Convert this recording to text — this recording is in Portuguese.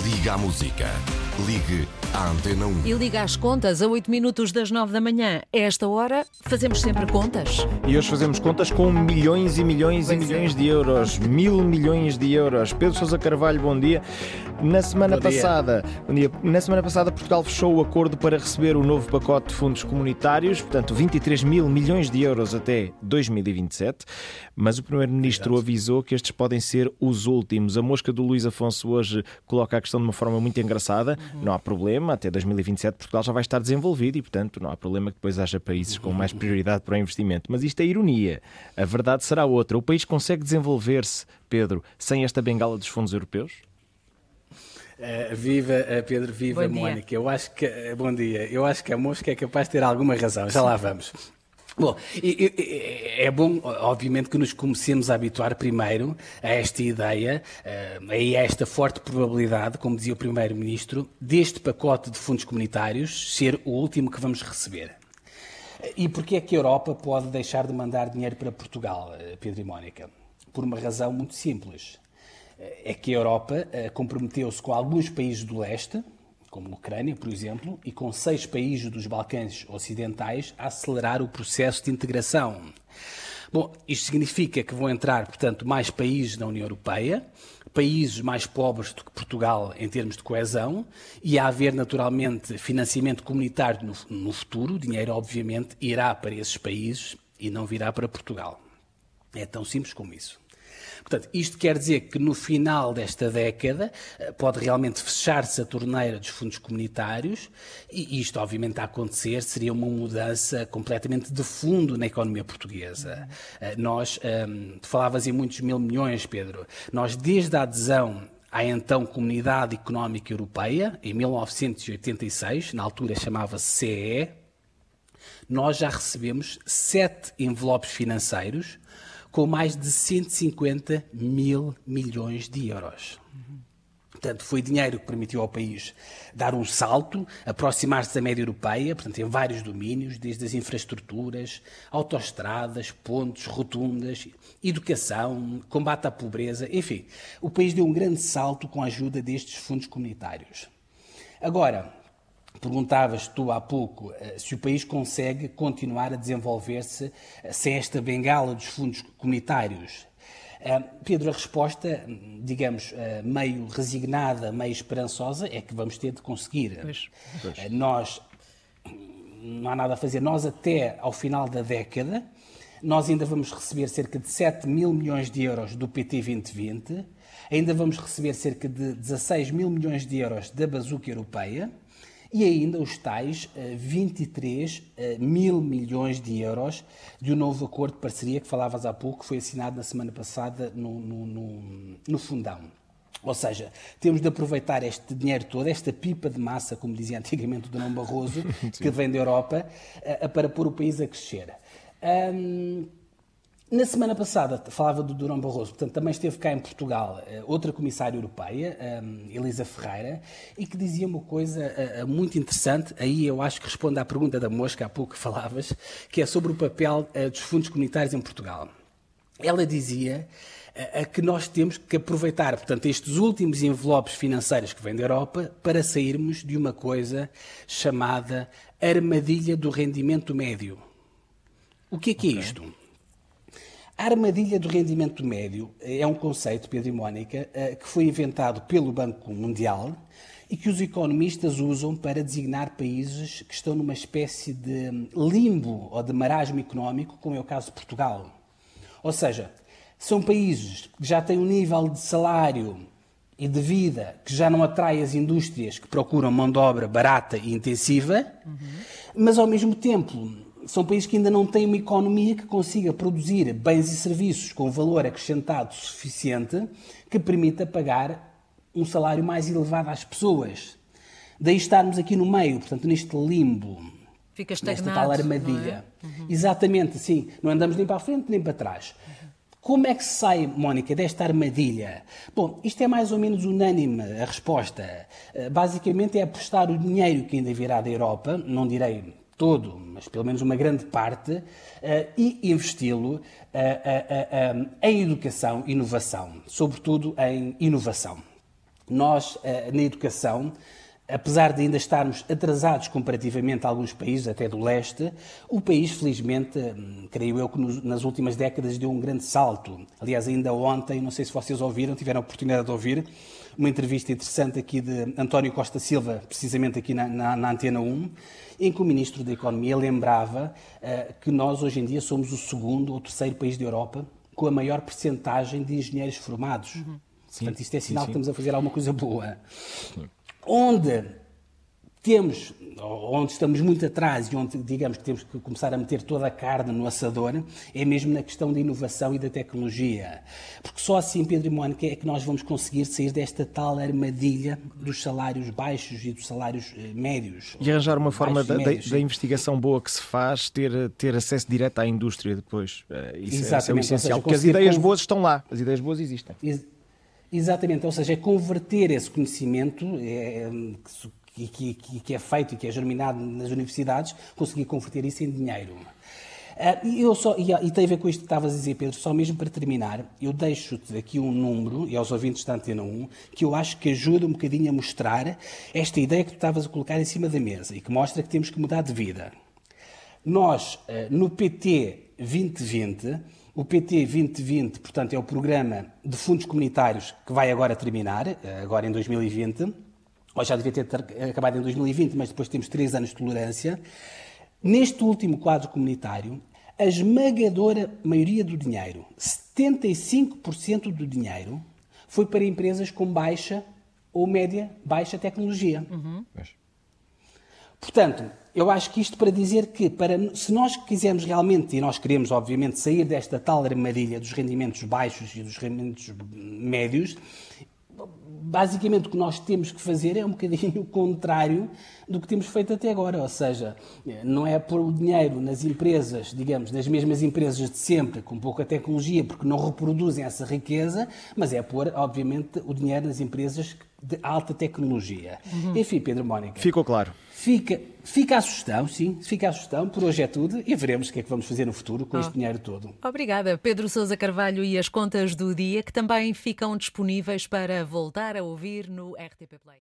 Liga à música. Ligue à Antena 1. E liga às contas a 8 minutos das 9 da manhã. A esta hora, fazemos sempre contas. E hoje fazemos contas com milhões e milhões Pois e é. milhões de euros. Mil milhões de euros. Pedro Sousa Carvalho, bom dia. Na semana Bom dia. passada, bom dia. Na semana passada, Portugal fechou o acordo para receber o novo pacote de fundos comunitários, portanto, 23 mil milhões de euros até 2027. Mas o Primeiro-Ministro avisou que estes podem ser os últimos. A mosca do Luís Afonso hoje coloca a questão de uma forma muito engraçada. Não há problema, até 2027 Portugal já vai estar desenvolvido e, portanto, não há problema que depois haja países com mais prioridade para o investimento. Mas isto é ironia. A verdade será outra. O país consegue desenvolver-se, Pedro, sem esta bengala dos fundos europeus? Uh, viva uh, Pedro, viva Bom dia. Mónica. Eu acho que uh, bom dia. Eu acho que a mosca é capaz de ter alguma razão. Já lá vamos. Bom, é bom, obviamente, que nos comecemos a habituar primeiro a esta ideia, eh, a esta forte probabilidade, como dizia o Primeiro-Ministro, deste pacote de fundos comunitários ser o último que vamos receber. E porquê é que a Europa pode deixar de mandar dinheiro para Portugal, eh, Pedro e Mónica? Por uma razão muito simples. Eh, É que a Europa comprometeu-se com alguns países do leste, como Ucrânia, por exemplo, e com seis países dos Balcãs Ocidentais a acelerar o processo de integração. Bom, isto significa que vão entrar, portanto, mais países na União Europeia, países mais pobres do que Portugal em termos de coesão, e a haver, naturalmente, financiamento comunitário no, no futuro, o dinheiro, obviamente, irá para esses países e não virá para Portugal. É tão simples como isso. Portanto, isto quer dizer que no final desta década eh, pode realmente fechar-se a torneira dos fundos comunitários e isto, obviamente, a acontecer seria uma mudança completamente de fundo na economia portuguesa. Eh, Nós, ehm, tu falavas em muitos mil milhões, Pedro, nós desde a adesão à então Comunidade Económica Europeia, em 1986, na altura chamava-se CEE, nós já recebemos sete envelopes financeiros com mais de 150 mil milhões de euros. Portanto, foi dinheiro que permitiu ao país dar um salto, aproximar-se da média europeia, portanto, em vários domínios, desde as infraestruturas, autoestradas, pontes, rotundas, educação, combate à pobreza, enfim, o país deu um grande salto com a ajuda destes fundos comunitários. Agora, perguntavas tu há pouco eh, se o país consegue continuar a desenvolver-se eh, sem esta bengala dos fundos comunitários. Eh, Pedro, a resposta, digamos, meio resignada, meio esperançosa, é que vamos ter de conseguir. Pois. Eh, Nós, não há nada a fazer, nós até ao final da década, nós ainda vamos receber cerca de 7 mil milhões de euros do PT 2020, ainda vamos receber cerca de 16 mil milhões de euros da bazuca europeia e ainda os tais eh, 23 eh, mil milhões de euros de um novo acordo de parceria que falavas há pouco, que foi assinado na semana passada no, no, no, no Fundão. Ou seja, temos de aproveitar este dinheiro todo, esta pipa de massa, como dizia antigamente o Dom Barroso, que vem da Europa, eh, para pôr o país a crescer. Ahm, na semana passada falava do Durão Barroso, portanto também esteve cá em Portugal eh, outra comissária europeia, ahm, Elisa Ferreira, e que dizia uma coisa eh, eh, muito interessante, aí eu acho que responde à pergunta da mosca há pouco que falavas, que é sobre o papel eh, dos fundos comunitários em Portugal. Ela dizia eh, eh, que nós temos que aproveitar, portanto, estes últimos envelopes financeiros que vêm da Europa para sairmos de uma coisa chamada armadilha do rendimento médio. O que é que é isto? A armadilha do rendimento médio é um conceito, Pedro e Mónica, eh, que foi inventado pelo Banco Mundial e que os economistas usam para designar países que estão numa espécie de limbo ou de marasmo económico, como é o caso de Portugal. Ou seja, são países que já têm um nível de salário e de vida que já não atrai as indústrias que procuram mão de obra barata e intensiva, mas ao mesmo tempo são países que ainda não têm uma economia que consiga produzir bens e serviços com valor acrescentado suficiente que permita pagar um salário mais elevado às pessoas. Daí estarmos aqui no meio, portanto, neste limbo Fica nesta estagnado. tal não é? armadilha. Exatamente, sim. Não andamos nem para a frente nem para trás. Como é que se sai, Mónica, desta armadilha? Bom, isto é mais ou menos unânime a resposta. Eh, Basicamente é apostar o dinheiro que ainda virá da Europa, não direi todo, mas pelo menos uma grande parte, eh, e investi-lo eh, eh, em educação e inovação, sobretudo em inovação. Nós, na educação, apesar de ainda estarmos atrasados comparativamente a alguns países, até do leste, o país, felizmente, hum, creio eu que nas últimas décadas deu um grande salto. Aliás, ainda ontem, não sei se vocês ouviram, tiveram a oportunidade de ouvir, uma entrevista interessante aqui de António Costa Silva, precisamente aqui na, na, na Antena 1, em que o Ministro da Economia lembrava uh, que nós, hoje em dia, somos o segundo ou terceiro país da Europa com a maior percentagem de engenheiros formados. Uhum. Portanto, isto é sinal sim, sim. que estamos a fazer alguma coisa boa. Sim. Onde temos, onde estamos muito atrás e onde, digamos, que temos que começar a meter toda a carne no assador, é mesmo na questão da inovação e da tecnologia. Porque só assim, Pedro e Mónica, é que nós vamos conseguir sair desta tal armadilha dos salários baixos e dos salários eh, médios. E arranjar uma forma da, da, da, investigação boa que se faz, ter, ter acesso direto à indústria depois. Eh, isso, Exatamente. É, isso é o essencial, seja, porque as ideias boas estão lá, as ideias boas existem. Ex Exatamente, ou seja, é converter esse conhecimento é, que, que, que, é feito e que é germinado nas universidades, conseguir converter isso em dinheiro. Uh, e, eu só, e, tem a ver com isto que estavas a dizer, Pedro, só mesmo para terminar, eu deixo-te aqui um número, e aos ouvintes da Antena 1, que eu acho que ajuda um bocadinho a mostrar esta ideia que tu estavas a colocar em cima da mesa e que mostra que temos que mudar de vida. Nós, uh, no PT 2020, o PT 2020, portanto, é o programa de fundos comunitários que vai agora terminar, eh, agora em 2020, ou já devia ter acabado em 2020, mas depois temos três anos de tolerância. Neste último quadro comunitário, a esmagadora maioria do dinheiro, 75% do dinheiro, foi para empresas com baixa ou média baixa tecnologia. Uhum. Portanto, eu acho que isto para dizer que, para, se nós quisermos realmente, e nós queremos, obviamente, sair desta tal armadilha dos rendimentos baixos e dos rendimentos médios, basicamente o que nós temos que fazer é um bocadinho o contrário do que temos feito até agora. Ou seja, não é pôr o dinheiro nas empresas, digamos, nas mesmas empresas de sempre, com pouca tecnologia, porque não reproduzem essa riqueza, mas é pôr, obviamente, o dinheiro nas empresas de alta tecnologia. Uhum. Enfim, Pedro Mónica. Ficou claro. Fica, fica a sugestão, sim, fica a sugestão. Por hoje é tudo e veremos o que é que vamos fazer no futuro com oh. este dinheiro todo. Obrigada, Pedro Sousa Carvalho e as contas do dia, que também ficam disponíveis para voltar a ouvir no RTP Play.